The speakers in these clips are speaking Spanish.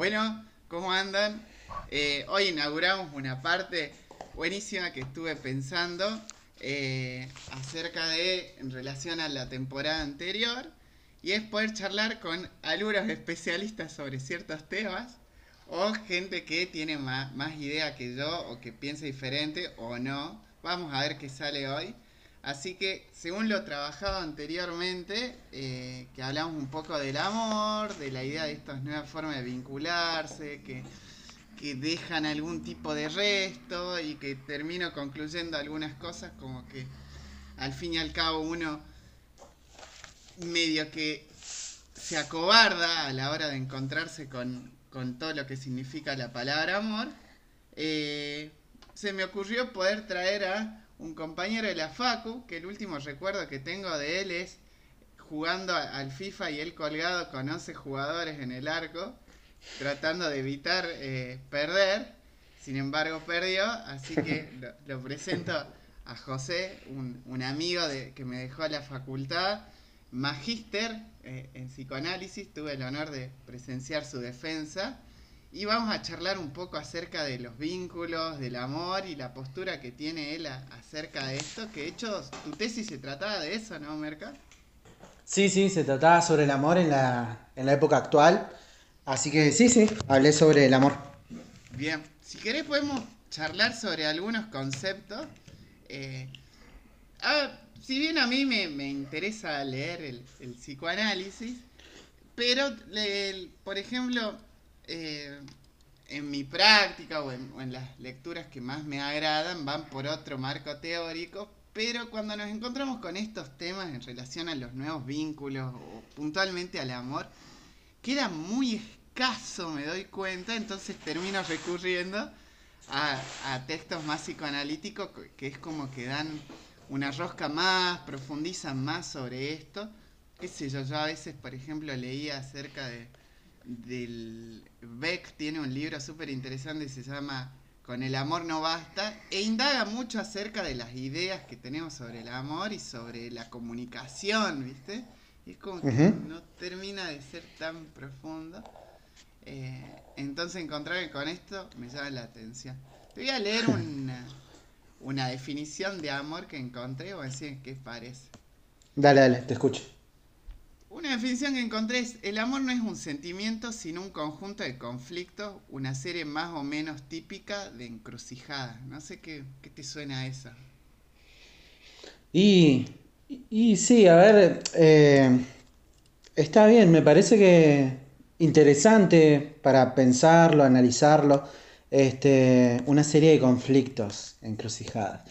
Bueno, ¿cómo andan? Eh, hoy inauguramos una parte buenísima que estuve pensando eh, acerca de, en relación a la temporada anterior, y es poder charlar con algunos especialistas sobre ciertos temas o gente que tiene más, más idea que yo o que piensa diferente o no. Vamos a ver qué sale hoy. Así que, según lo trabajado anteriormente, eh, que hablamos un poco del amor, de la idea de estas nuevas formas de vincularse, que, que dejan algún tipo de resto y que termino concluyendo algunas cosas como que al fin y al cabo uno medio que se acobarda a la hora de encontrarse con, con todo lo que significa la palabra amor, eh, se me ocurrió poder traer a un compañero de la Facu, que el último recuerdo que tengo de él es jugando al FIFA y él colgado con 11 jugadores en el arco, tratando de evitar eh, perder. Sin embargo, perdió, así que lo, presento a José, un, un amigo de, que me dejó a la facultad, magíster eh, en psicoanálisis, tuve el honor de presenciar su defensa y vamos a charlar un poco acerca de los vínculos, del amor y la postura que tiene él acerca de esto, que de hecho tu tesis se trataba de eso, ¿no, Merca? Sí, sí, se trataba sobre el amor en la, en la época actual, así que sí, sí, hablé sobre el amor. Bien, si querés podemos charlar sobre algunos conceptos. Eh, si bien a mí me, interesa leer el, psicoanálisis, pero, por ejemplo, eh, en mi práctica o en, las lecturas que más me agradan van por otro marco teórico, pero cuando nos encontramos con estos temas en relación a los nuevos vínculos o puntualmente al amor, queda muy escaso, me doy cuenta, entonces termino recurriendo a, textos más psicoanalíticos que es como que dan una rosca más, profundizan más sobre esto. Qué sé yo, yo a veces, por ejemplo, leía acerca de del Beck, tiene un libro súper interesante que se llama Con el amor no basta, e indaga mucho acerca de las ideas que tenemos sobre el amor y sobre la comunicación, ¿viste? Y es como que no termina de ser tan profundo. Eh, entonces encontrarme con esto me llama la atención. Te voy a leer una, una definición de amor que encontré o decir qué parece. Dale, dale, te escucho. Una definición que encontré es, el amor no es un sentimiento, sino un conjunto de conflictos, una serie más o menos típica de encrucijadas. No sé qué, te suena a esa. Y, y sí, a ver, eh, está bien, me parece que interesante para pensarlo, analizarlo este, una serie de conflictos encrucijadas.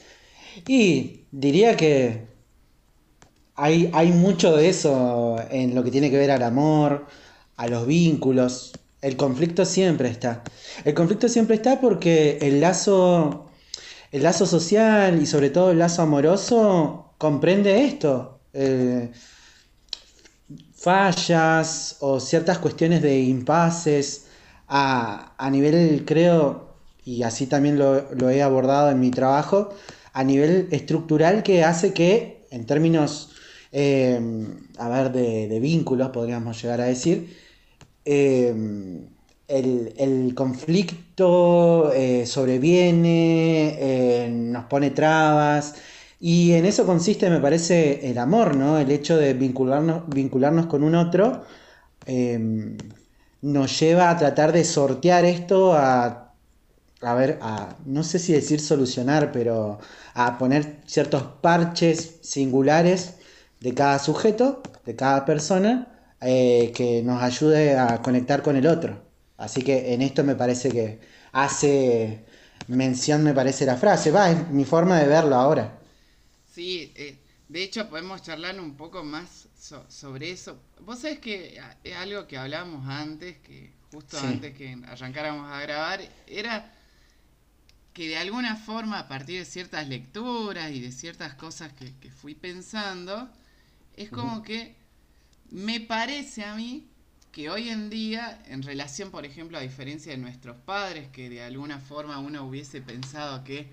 Y diría que hay, hay mucho de eso en lo que tiene que ver al amor, a los vínculos. El conflicto siempre está. El conflicto siempre está porque el lazo, el lazo social y sobre todo el lazo amoroso comprende esto. Eh, fallas o ciertas cuestiones de impases a, nivel, creo, y así también lo, he abordado en mi trabajo, a nivel estructural que hace que, en términos, em, a ver, de, vínculos, podríamos llegar a decir, em, el, conflicto eh, sobreviene, eh, nos pone trabas, y en eso consiste, me parece, el amor, ¿no? El hecho de vincularnos, vincularnos con un otro em, nos lleva a tratar de sortear esto, a, a ver, a, no sé si decir solucionar, pero a poner ciertos parches singulares de cada sujeto, de cada persona, eh, que nos ayude a conectar con el otro. Así que en esto me parece que hace mención, me parece la frase, va, es mi forma de verlo ahora. Sí, eh, de hecho podemos charlar un poco más sobre eso. Vos sabés que es algo que hablábamos antes, que justo antes que arrancáramos a grabar, era que de alguna forma, a partir de ciertas lecturas y de ciertas cosas que, fui pensando, es como que me parece a mí que hoy en día, en relación, por ejemplo, a diferencia de nuestros padres, que de alguna forma uno hubiese pensado que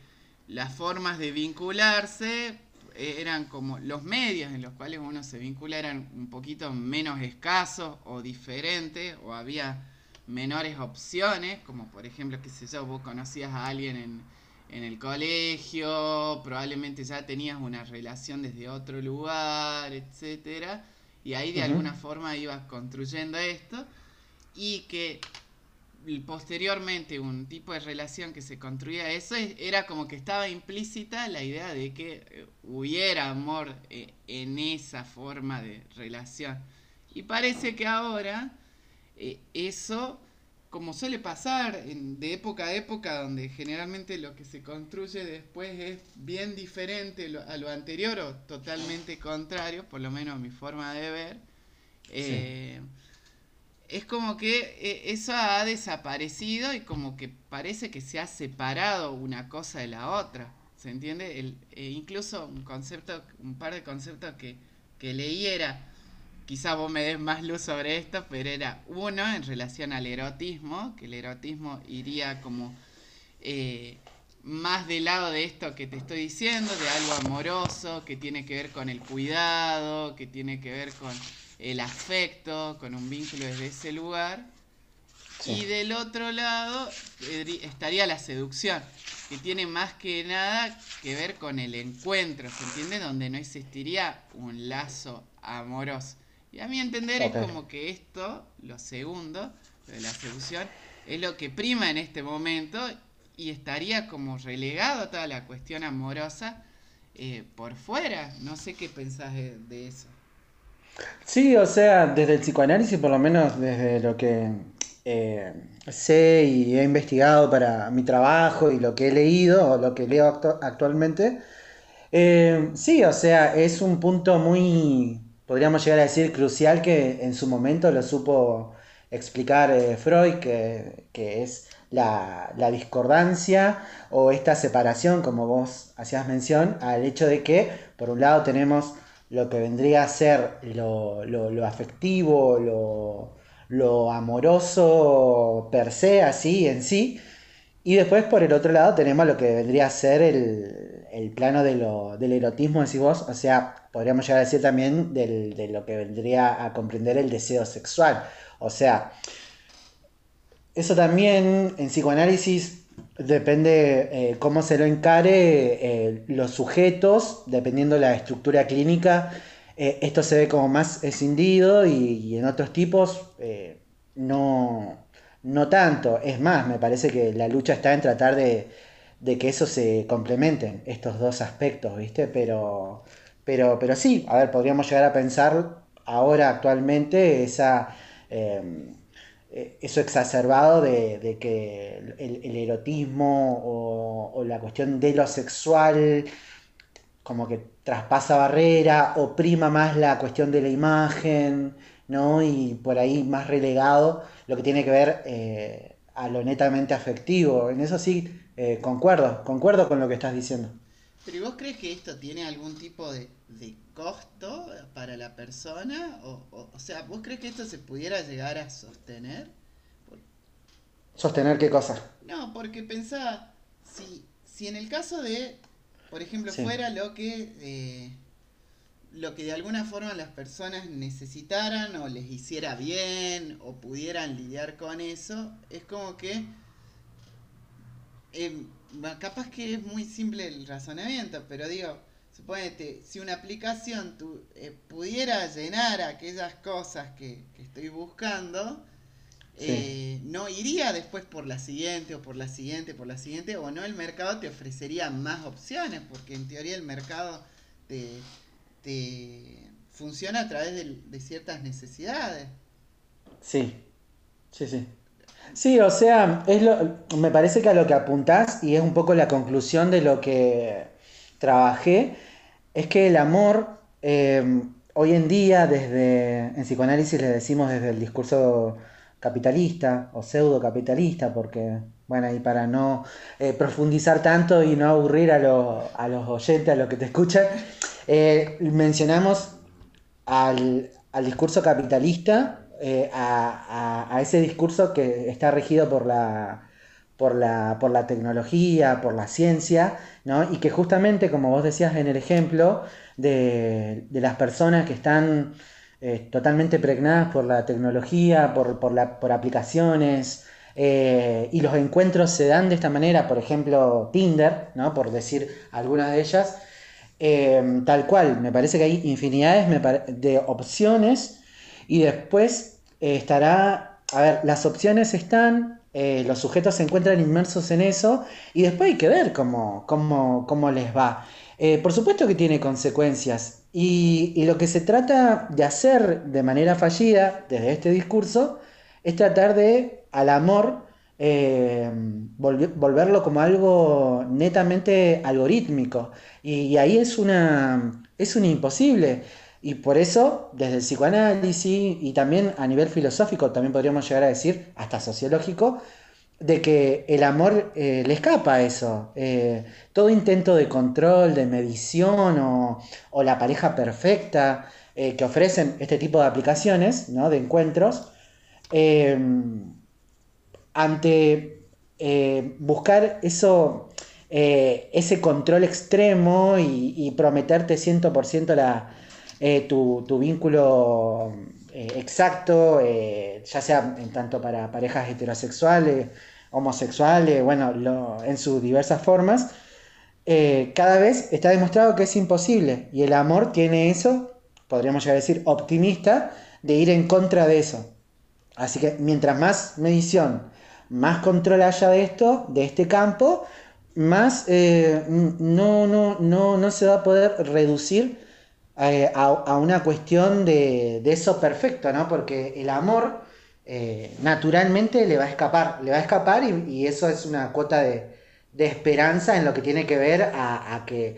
las formas de vincularse eran como los medios en los cuales uno se vincula eran un poquito menos escasos o diferentes o había menores opciones, como por ejemplo, qué sé yo, vos conocías a alguien en, en el colegio, probablemente ya tenías una relación desde otro lugar, etcétera, y ahí de alguna forma ibas construyendo esto, y que posteriormente un tipo de relación que se construía eso era como que estaba implícita la idea de que eh, hubiera amor eh, en esa forma de relación. Y parece que ahora eh, eso, como suele pasar de época a época, donde generalmente lo que se construye después es bien diferente a lo anterior o totalmente contrario, por lo menos mi forma de ver, es como que eh, eso ha desaparecido y como que parece que se ha separado una cosa de la otra. ¿Se entiende? El, eh, incluso un concepto, un par de conceptos que, que leí era, quizá vos me des más luz sobre esto, pero era uno en relación al erotismo, que el erotismo iría como eh, más del lado de esto que te estoy diciendo, de algo amoroso, que tiene que ver con el cuidado, que tiene que ver con el afecto, con un vínculo desde ese lugar. Y del otro lado estaría la seducción, que tiene más que nada que ver con el encuentro, ¿se entiende? Donde no existiría un lazo amoroso. Y a mi entender es como que esto, lo segundo, de la seducción, es lo que prima en este momento y estaría como relegado toda la cuestión amorosa eh, por fuera. No sé qué pensás de eso. Sí, o sea, desde el psicoanálisis, por lo menos desde lo que eh, sé y he investigado para mi trabajo y lo que he leído o lo que leo actualmente, eh, sí, o sea, es un punto muy, podríamos llegar a decir, crucial que en su momento lo supo explicar eh, Freud, que, es la, la, discordancia o esta separación, como vos hacías mención, al hecho de que, por un lado, tenemos lo que vendría a ser lo, afectivo, lo, amoroso per se, así en sí. Y después por el otro lado tenemos lo que vendría a ser el, plano de lo, del erotismo, decís vos, o sea, podríamos llegar a decir también de lo que vendría a comprender el deseo sexual. O sea, eso también en psicoanálisis Depende eh, cómo se lo encare eh, los sujetos, dependiendo la estructura clínica, eh, esto se ve como más escindido y, en otros tipos no, no, tanto. Es más, me parece que la lucha está en tratar de, que eso se complementen, estos dos aspectos, ¿viste? Pero, pero, pero sí, a ver, podríamos llegar a pensar ahora actualmente esa eh, eso exacerbado de, que el, erotismo o, la cuestión de lo sexual como que traspasa barrera, oprima más la cuestión de la imagen, ¿no? Y por ahí más relegado lo que tiene que ver eh, a lo netamente afectivo. En eso sí, eh, concuerdo, concuerdo con lo que estás diciendo. Pero ¿y vos crees que esto tiene algún tipo de, costo para la persona? O, o, sea, ¿vos crees que esto se pudiera llegar a sostener? ¿Sostener qué cosa? No, porque pensaba, si, si en el caso de, por ejemplo, fuera lo que, eh, lo que de alguna forma las personas necesitaran o les hiciera bien o pudieran lidiar con eso, es como que em, capaz que es muy simple el razonamiento, pero digo, suponete, si una aplicación tu, eh, pudiera llenar aquellas cosas que, estoy buscando, eh, no iría después por la siguiente o por la siguiente, por la siguiente, o no el mercado te ofrecería más opciones, porque en teoría el mercado te, funciona a través de, ciertas necesidades. Sí, sí, sí. Sí, o sea, es lo, me parece que a lo que apuntás, y es un poco la conclusión de lo que trabajé, es que el amor, eh, hoy en día, desde, en psicoanálisis le decimos desde el discurso capitalista o pseudo capitalista, porque, bueno, y para no eh, profundizar tanto y no aburrir a, los oyentes, a los que te escuchan, eh, mencionamos al, discurso capitalista, a, a, ese discurso que está regido por la, por la, por la tecnología, por la ciencia, ¿no? y que justamente, como vos decías en el ejemplo, de, las personas que están eh, totalmente pregnadas por la tecnología, por, por, la, por aplicaciones, eh, y los encuentros se dan de esta manera, por ejemplo, Tinder, ¿no? por decir algunas de ellas, eh, tal cual, me parece que hay infinidades de opciones y después estará, a ver, las opciones están, los sujetos se encuentran inmersos en eso y después hay que ver cómo, cómo, cómo les va. por supuesto que tiene consecuencias y, lo que se trata de hacer de manera fallida desde este discurso es tratar de al amor eh, volverlo como algo netamente algorítmico. Y, ahí es una, es un imposible. Y por eso, desde el psicoanálisis y también a nivel filosófico, también podríamos llegar a decir, hasta sociológico, de que el amor eh, le escapa a eso. Eh, todo intento de control, de medición o, la pareja perfecta eh, que ofrecen este tipo de aplicaciones, ¿no? de encuentros, ante buscar eso, ese control extremo y, prometerte 100% la, tu, tu vínculo eh, exacto, eh, ya sea en tanto para parejas heterosexuales, homosexuales, bueno, en sus diversas formas, eh, cada vez está demostrado que es imposible. Y el amor tiene eso, podríamos llegar a decir, optimista, de ir en contra de eso. Así que mientras más medición, más control haya de esto, de este campo, más no, no, no, no se va a poder reducir eh, a, una cuestión de, eso perfecto, ¿no? Porque el amor eh, naturalmente le va a escapar, le va a escapar y, eso es una cuota de, esperanza en lo que tiene que ver a, que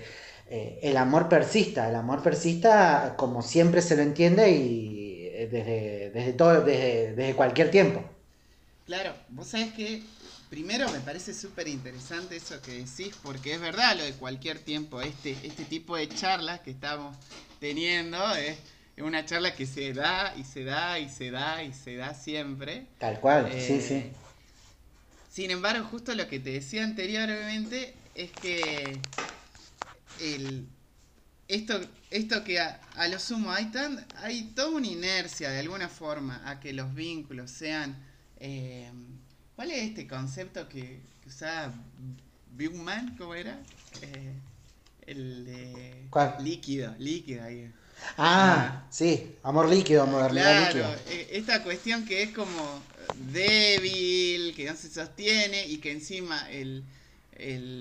eh, el amor persista, el amor persista como siempre se lo entiende y desde, desde, todo, desde, desde cualquier tiempo. Claro, vos sabés que primero me parece súper interesante eso que decís, porque es verdad lo de cualquier tiempo, este, este tipo de charlas que estamos teniendo. Es, una charla que se da y se da y se da y se da siempre. Tal cual, sí, eh, sí. Sin embargo, justo lo que te decía anteriormente es que el, esto, esto que a, lo sumo hay, tan, hay toda una inercia de alguna forma a que los vínculos sean... Eh, ¿Cuál es este concepto que, que usaba Bigman? ¿Cómo era? Eh, el de líquido, líquido ahí. Ah, sí, amor líquido, modernidad claro, e, Esta cuestión que es como débil, que no se sostiene y que encima el,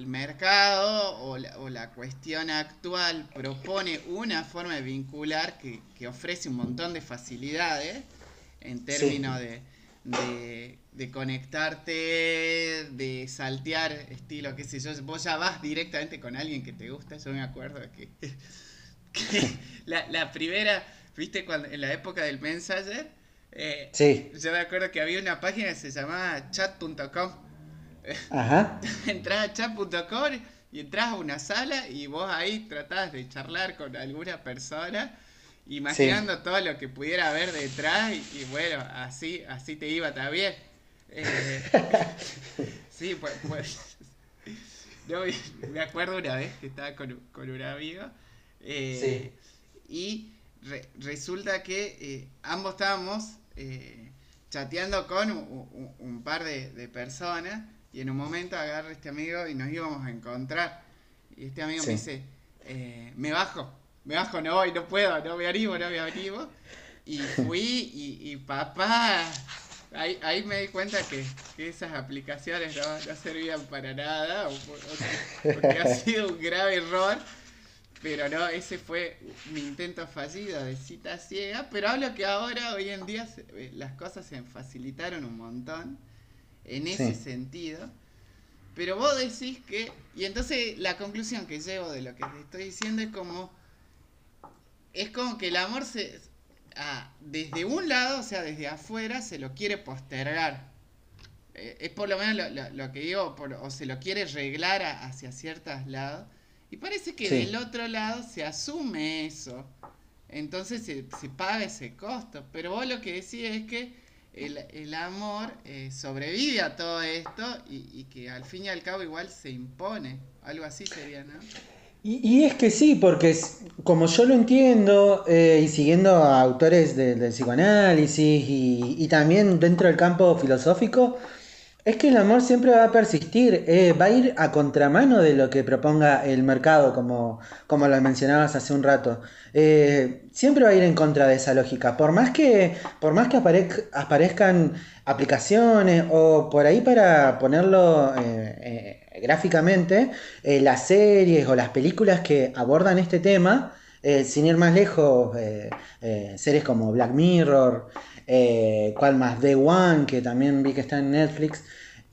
mercado o la, cuestión actual propone una forma de vincular que, ofrece un montón de facilidades en términos de de, conectarte, de saltear, estilo, qué sé yo. Vos ya vas directamente con alguien que te gusta. Yo me acuerdo que, la, primera, viste, cuando en la época del Messenger, eh, sí. yo me acuerdo que había una página que se llamaba chat.com. Ajá. Entrás a chat.com y entras a una sala y vos ahí tratás de charlar con alguna persona imaginando todo lo que pudiera haber detrás y, bueno, así, así te iba también. Eh, sí, pues, pues me acuerdo una vez que estaba con, un amigo eh, y resulta que eh, ambos estábamos chateando con un, par de, personas y en un momento agarra este amigo y nos íbamos a encontrar. Y este amigo me dice, me bajo me bajo, no voy, no puedo, no me animo, no me animo. Y fui y, papá, ahí, ahí, me di cuenta que, esas aplicaciones no, servían para nada, porque ha sido un grave error. Pero no, ese fue mi intento fallido de cita ciega. Pero hablo que ahora, hoy en día, eh, las cosas se facilitaron un montón en ese sentido. Pero vos decís que. Y entonces la conclusión que llevo de lo que te estoy diciendo es como es como que el amor se ah, desde un lado, o sea, desde afuera, se lo quiere postergar. Eh, es por lo menos lo, que digo, o se lo quiere reglar hacia ciertos lados. Y parece que del otro lado se asume eso. Entonces se, paga ese costo. Pero vos lo que decís es que el, amor eh, sobrevive a todo esto y, y que al fin y al cabo igual se impone. Algo así sería, ¿no? Y, es que sí, porque como yo lo entiendo, eh, y siguiendo a autores del psicoanálisis y, también dentro del campo filosófico, es que el amor siempre va a persistir, eh, va a ir a contramano de lo que proponga el mercado, como, como lo mencionabas hace un rato. Eh, siempre va a ir en contra de esa lógica. Por más que, por más que aparezcan aplicaciones o por ahí para ponerlo gráficamente, eh, las series o las películas que abordan este tema, eh, sin ir más lejos, eh, series como Black Mirror, cual más The One, que también vi que está en Netflix,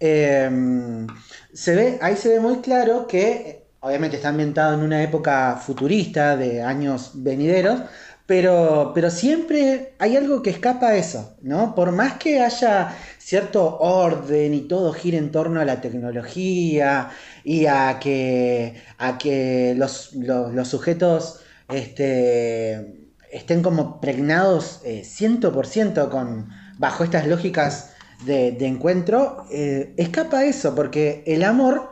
se ve, ahí se ve muy claro que obviamente está ambientado en una época futurista de años venideros, pero, pero siempre hay algo que escapa a eso, ¿no? Por más que haya cierto orden y todo gira en torno a la tecnología y a que, a que los, sujetos este, estén como pregnados eh, 100% con, bajo estas lógicas de, encuentro, eh, escapa eso, porque el amor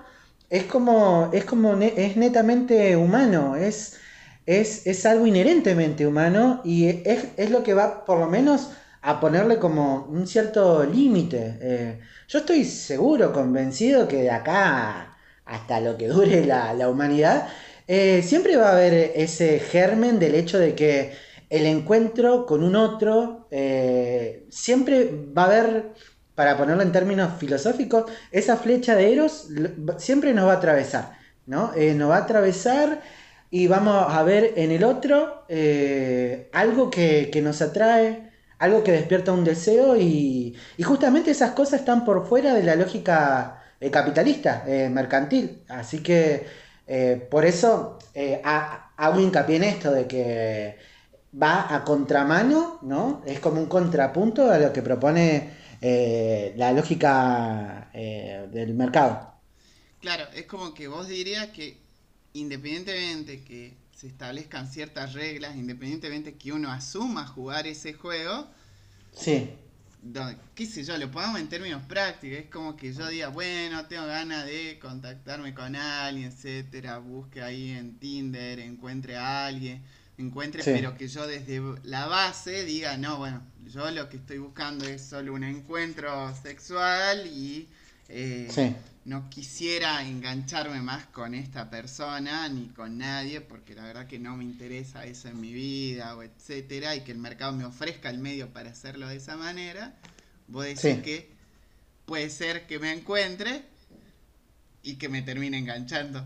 es como, es como, es netamente humano, es es, algo inherentemente humano y es, lo que va por lo menos a ponerle como un cierto límite. Eh, yo estoy seguro, convencido que de acá hasta lo que dure la, humanidad, eh, siempre va a haber ese germen del hecho de que el encuentro con un otro, eh, siempre va a haber, para ponerlo en términos filosóficos, esa flecha de Eros siempre nos va a atravesar, ¿no? nos va a atravesar y vamos a ver en el otro eh, algo que, nos atrae, algo que despierta un deseo y, justamente esas cosas están por fuera de la lógica eh, capitalista, eh, mercantil. Así que por eso hago hincapié en esto de que va a contramano, ¿no? Es como un contrapunto a lo que propone la lógica del mercado. Claro, es como que vos dirías que independientemente que se establezcan ciertas reglas, independientemente que uno asuma jugar ese juego, sí. qué sé yo, lo ponemos en términos prácticos, es como que yo diga, bueno, tengo ganas de contactarme con alguien, etcétera, busque ahí en Tinder, encuentre a alguien, encuentre, pero que yo desde la base diga, no, bueno, yo lo que estoy buscando es solo un encuentro sexual y eh, sí no quisiera engancharme más con esta persona ni con nadie porque la verdad que no me interesa eso en mi vida o etcétera y que el mercado me ofrezca el medio para hacerlo de esa manera, voy a decir que puede ser que me encuentre y que me termine enganchando.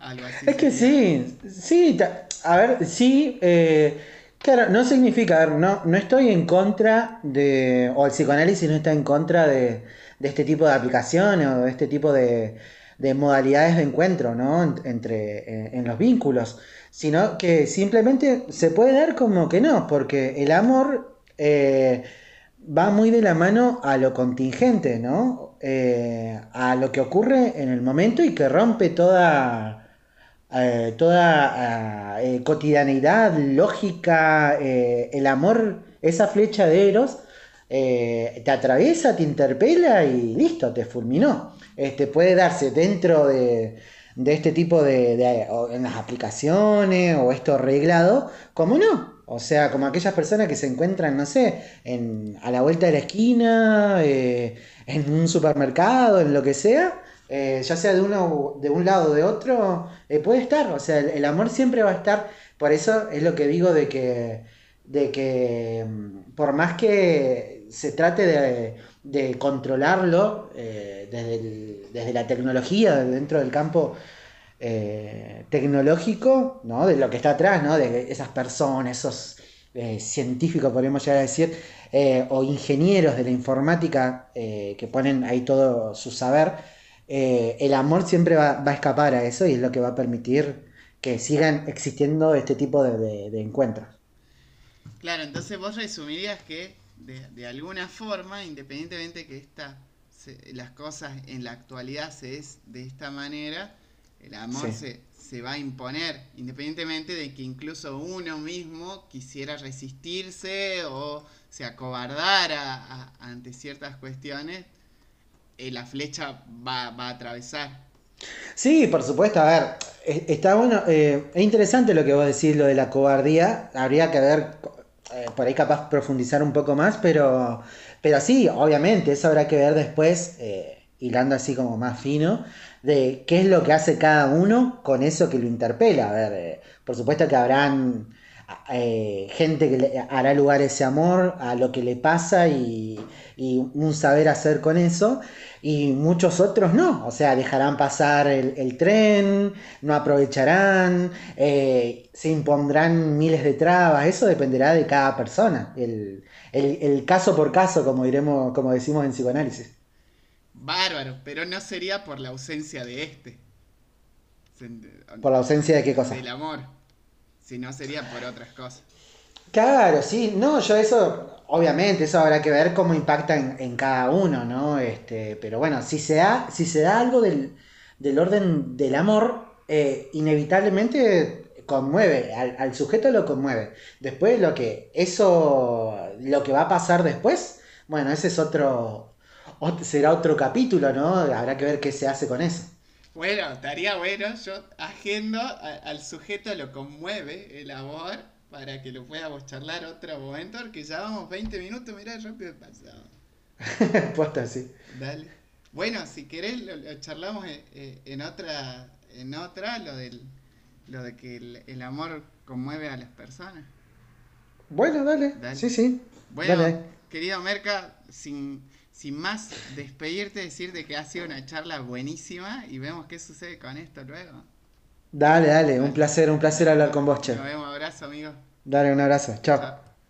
Algo así. Es que sí, sí, a ver, sí, eh, claro, no significa, no, no estoy en contra de, o el psicoanálisis no está en contra de de este tipo de aplicaciones o de este tipo de, modalidades de encuentro ¿no? entre, en, los vínculos, sino que simplemente se puede dar como que no, porque el amor eh, va muy de la mano a lo contingente, ¿no? Eh, a lo que ocurre en el momento y que rompe toda, eh, toda cotidianidad, lógica, el amor, esa flecha de Eros eh, te atraviesa, te interpela y listo, te fulminó. Este, puede darse dentro de, este tipo de, en las aplicaciones o esto arreglado, como no. O sea, como aquellas personas que se encuentran, no sé, en, a la vuelta de la esquina, eh, en un supermercado, en lo que sea, eh, ya sea de uno de un lado o de otro, puede estar. O sea, el, amor siempre va a estar. Por eso es lo que digo de que, de que mm, por más que se trate de, controlarlo eh, desde, la tecnología, dentro del campo eh, tecnológico, ¿no? de lo que está atrás, ¿no? de esas personas, esos eh, científicos, podríamos llegar a decir, o ingenieros de la informática que ponen ahí todo su saber, el amor siempre va, a escapar a eso y es lo que va a permitir que sigan existiendo este tipo de, de encuentros. Claro, entonces vos resumirías que de, alguna forma, independientemente que esta, las cosas en la actualidad se es de esta manera, el amor se, se, va a imponer, independientemente de que incluso uno mismo quisiera resistirse o se acobardara ante ciertas cuestiones, eh, la flecha va, va, a atravesar. Sí, por supuesto, a ver, está bueno, eh, es interesante lo que vos decís, lo de la cobardía, habría que ver, eh, por ahí capaz profundizar un poco más, pero, pero sí, obviamente, eso habrá que ver después, eh, hilando así como más fino, de qué es lo que hace cada uno con eso que lo interpela. A ver, eh, por supuesto que habrán gente que le hará lugar ese amor, a lo que le pasa y, y un saber hacer con eso, y muchos otros no, o sea, dejarán pasar el, el tren, no aprovecharán, eh, se impondrán miles de trabas, eso dependerá de cada persona, el, el- el caso por caso, como diremos, como decimos en psicoanálisis. Bárbaro, pero no sería por la ausencia de este. Por la ausencia de qué cosa. Del amor. Si no sería por otras cosas. Claro, sí, no, yo eso, obviamente, eso habrá que ver cómo impacta en, cada uno, ¿no? Este, pero bueno, si se da, si se da algo del, del orden del amor, eh, inevitablemente conmueve, al, sujeto lo conmueve. Después lo que, eso, lo que va a pasar después, bueno, ese es otro, ot- será otro capítulo, ¿no? Habrá que ver qué se hace con eso. Bueno, estaría bueno, yo agendo al sujeto lo conmueve el amor para que lo podamos charlar otro momento, porque ya vamos 20 minutos, mirá, rápido pasado. Posta, sí. Dale. Bueno, si querés lo, lo charlamos en, eh, en otra, en otra, lo del, lo de que el, el amor conmueve a las personas. Bueno, dale, Dale. sí, sí. Bueno, Dale. querido Merca, sin, sin más despedirte, decirte que ha sido una charla buenísima y vemos qué sucede con esto luego. Dale, dale, un placer, un placer hablar con vos, che. Nos vemos, abrazo, amigo. Dale un abrazo, chao. Chao.